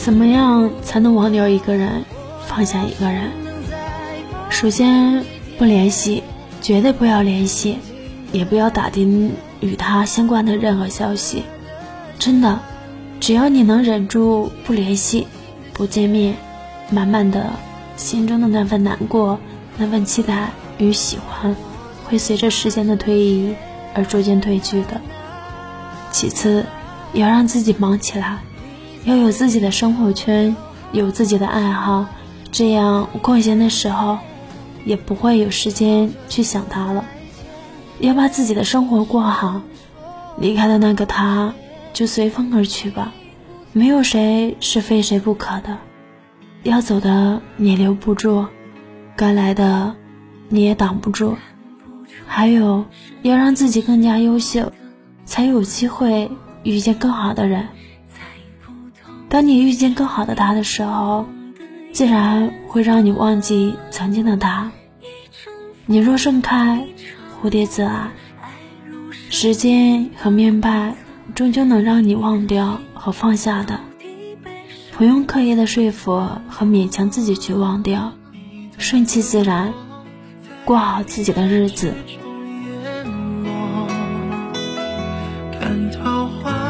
怎么样才能忘掉一个人，放下一个人？首先，不联系，绝对不要联系，也不要打听与他相关的任何消息。真的，只要你能忍住不联系、不见面，慢慢的，心中的那份难过、那份期待与喜欢，会随着时间的推移而逐渐褪去的。其次，要让自己忙起来，要有自己的生活圈，有自己的爱好，这样空闲的时候，也不会有时间去想他了。要把自己的生活过好，离开的那个他，就随风而去吧。没有谁是非谁不可的，要走的你留不住，该来的你也挡不住。还有，要让自己更加优秀。才有机会遇见更好的人。当你遇见更好的他的时候，自然会让你忘记曾经的他。你若盛开，蝴蝶自来。时间和明白，终究能让你忘掉和放下的。不用刻意的说服和勉强自己去忘掉，顺其自然，过好自己的日子。看桃花。